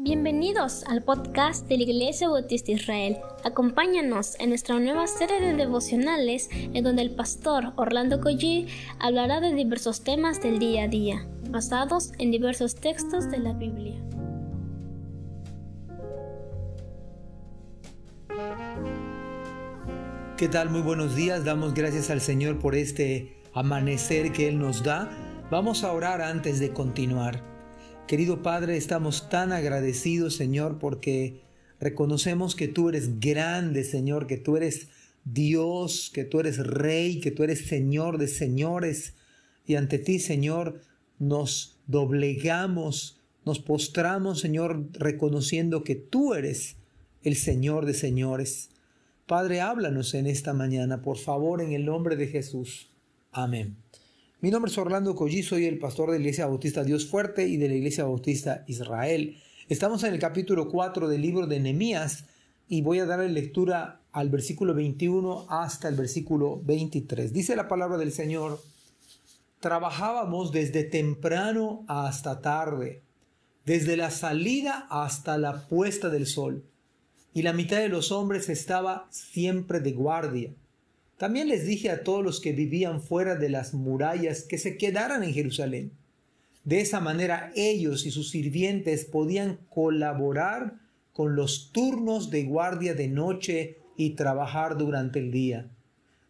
Bienvenidos al podcast de la Iglesia Bautista Israel. Acompáñanos en nuestra nueva serie de devocionales en donde el pastor Orlando Collie hablará de diversos temas del día a día, basados en diversos textos de la Biblia. ¿Qué tal? Muy buenos días. Damos gracias al Señor por este amanecer que Él nos da. Vamos a orar antes de continuar. Querido Padre, estamos tan agradecidos, Señor, porque reconocemos que tú eres grande, Señor, que tú eres Dios, que tú eres Rey, que tú eres Señor de señores. Y ante ti, Señor, nos doblegamos, nos postramos, Señor, reconociendo que tú eres el Señor de señores. Padre, háblanos en esta mañana, por favor, en el nombre de Jesús. Amén. Mi nombre es Orlando Collí, soy el pastor de la Iglesia Bautista Dios Fuerte y de la Iglesia Bautista Israel. Estamos en el capítulo 4 del libro de Nehemías y voy a darle lectura al versículo 21 hasta el versículo 23. Dice la palabra del Señor, trabajábamos desde temprano hasta tarde, desde la salida hasta la puesta del sol, y la mitad de los hombres estaba siempre de guardia también les dije a todos los que vivían fuera de las murallas que se quedaran en Jerusalén. De esa manera ellos y sus sirvientes podían colaborar con los turnos de guardia de noche y trabajar durante el día.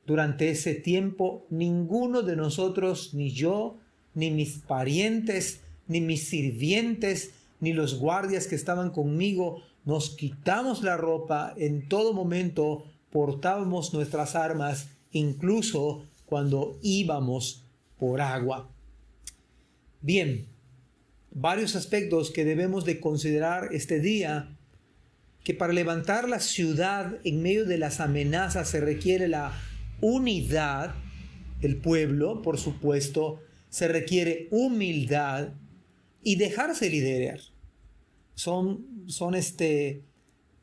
Durante ese tiempo ninguno de nosotros, ni yo, ni mis parientes, ni mis sirvientes, ni los guardias que estaban conmigo, nos quitamos la ropa en todo momento portábamos nuestras armas incluso cuando íbamos por agua. Bien, varios aspectos que debemos de considerar este día, que para levantar la ciudad en medio de las amenazas se requiere la unidad del pueblo, por supuesto, se requiere humildad y dejarse liderar. Son, son este,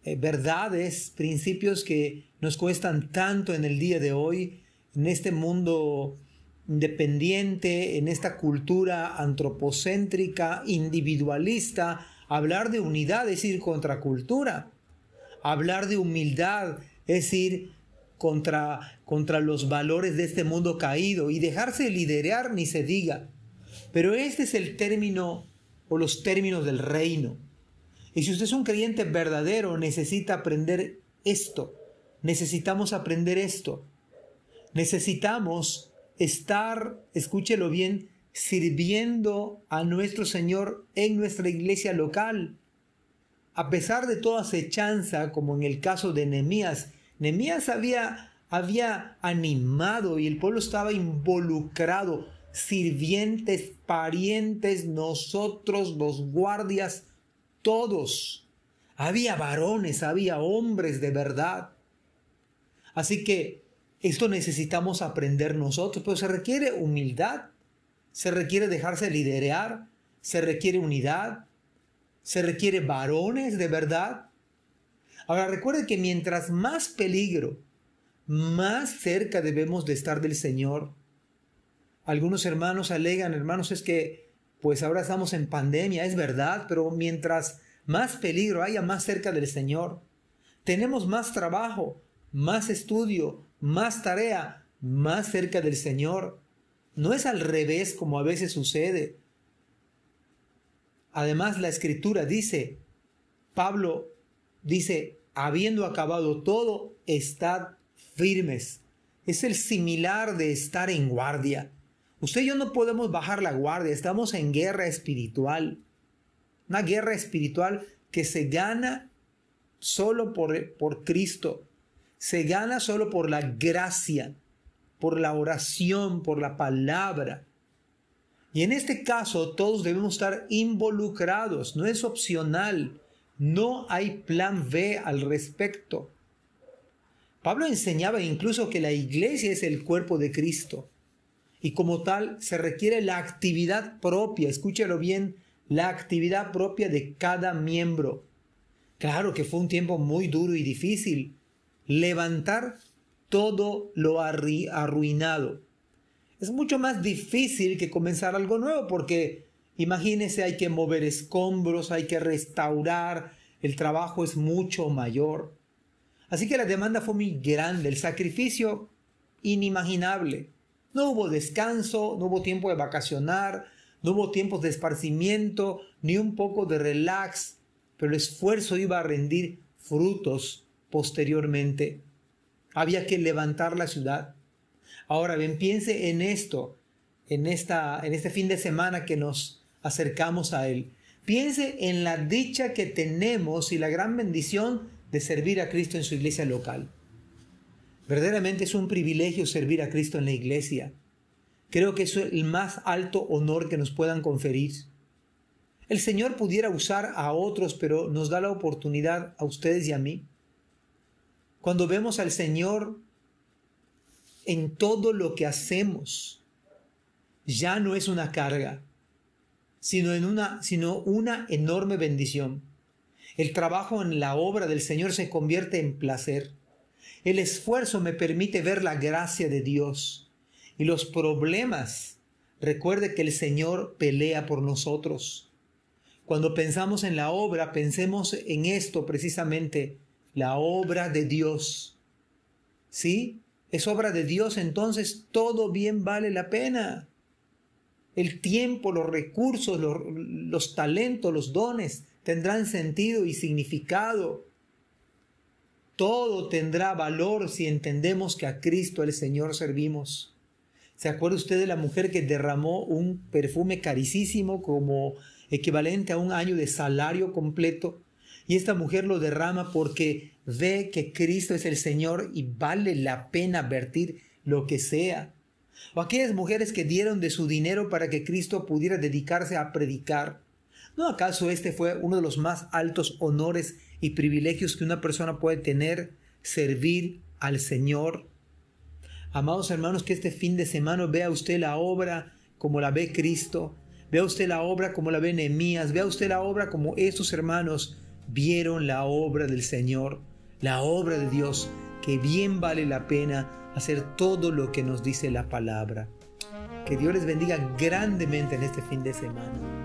eh, verdades, principios que nos cuestan tanto en el día de hoy, en este mundo independiente, en esta cultura antropocéntrica, individualista, hablar de unidad es ir contra cultura, hablar de humildad es ir contra, contra los valores de este mundo caído y dejarse liderar ni se diga. Pero este es el término o los términos del reino. Y si usted es un creyente verdadero, necesita aprender esto. Necesitamos aprender esto. Necesitamos estar, escúchelo bien, sirviendo a nuestro Señor en nuestra iglesia local. A pesar de toda acechanza, como en el caso de Nehemías, Nehemías había, había animado y el pueblo estaba involucrado, sirvientes, parientes, nosotros, los guardias, todos. Había varones, había hombres de verdad. Así que esto necesitamos aprender nosotros, pero se requiere humildad, se requiere dejarse liderar, se requiere unidad, se requiere varones de verdad. Ahora recuerde que mientras más peligro, más cerca debemos de estar del Señor. Algunos hermanos alegan, hermanos, es que pues ahora estamos en pandemia, es verdad, pero mientras más peligro haya más cerca del Señor, tenemos más trabajo, más estudio, más tarea, más cerca del Señor. No es al revés como a veces sucede. Además, la escritura dice, Pablo dice, habiendo acabado todo, estad firmes. Es el similar de estar en guardia. Usted y yo no podemos bajar la guardia, estamos en guerra espiritual. Una guerra espiritual que se gana solo por, por Cristo, se gana solo por la gracia, por la oración, por la palabra. Y en este caso todos debemos estar involucrados, no es opcional, no hay plan B al respecto. Pablo enseñaba incluso que la iglesia es el cuerpo de Cristo y como tal se requiere la actividad propia, escúchelo bien, la actividad propia de cada miembro. Claro que fue un tiempo muy duro y difícil. Levantar todo lo arruinado. Es mucho más difícil que comenzar algo nuevo porque Imagínese, hay que mover escombros, hay que restaurar, el trabajo es mucho mayor. Así que la demanda fue muy grande, el sacrificio inimaginable. No hubo descanso, no hubo tiempo de vacacionar, no hubo tiempos de esparcimiento, ni un poco de relax, pero el esfuerzo iba a rendir frutos posteriormente. Había que levantar la ciudad. Ahora bien, piense en esto, en, esta, en este fin de semana que nos acercamos a Él. Piense en la dicha que tenemos y la gran bendición de servir a Cristo en su iglesia local. Verdaderamente es un privilegio servir a Cristo en la iglesia. Creo que es el más alto honor que nos puedan conferir. El Señor pudiera usar a otros, pero nos da la oportunidad a ustedes y a mí. Cuando vemos al Señor en todo lo que hacemos, ya no es una carga, sino, sino una enorme bendición. El trabajo en la obra del Señor se convierte en placer. El esfuerzo me permite ver la gracia de Dios y los problemas. Recuerde que el Señor pelea por nosotros. Cuando pensamos en la obra, pensemos en esto precisamente, la obra de Dios. ¿Sí? Es obra de Dios, entonces todo bien vale la pena. El tiempo, los recursos, los, los talentos, los dones tendrán sentido y significado. Todo tendrá valor si entendemos que a Cristo el Señor servimos. ¿Se acuerda usted de la mujer que derramó un perfume carísimo como equivalente a un año de salario completo? Y esta mujer lo derrama porque ve que Cristo es el Señor y vale la pena vertir lo que sea. O aquellas mujeres que dieron de su dinero para que Cristo pudiera dedicarse a predicar. ¿No acaso este fue uno de los más altos honores y privilegios que una persona puede tener, servir al Señor? Amados hermanos, que este fin de semana vea usted la obra como la ve Cristo, vea usted la obra como la ve Nehemías, vea usted la obra como estos hermanos vieron la obra del Señor, la obra de Dios, que bien vale la pena hacer todo lo que nos dice la palabra. Que Dios les bendiga grandemente en este fin de semana.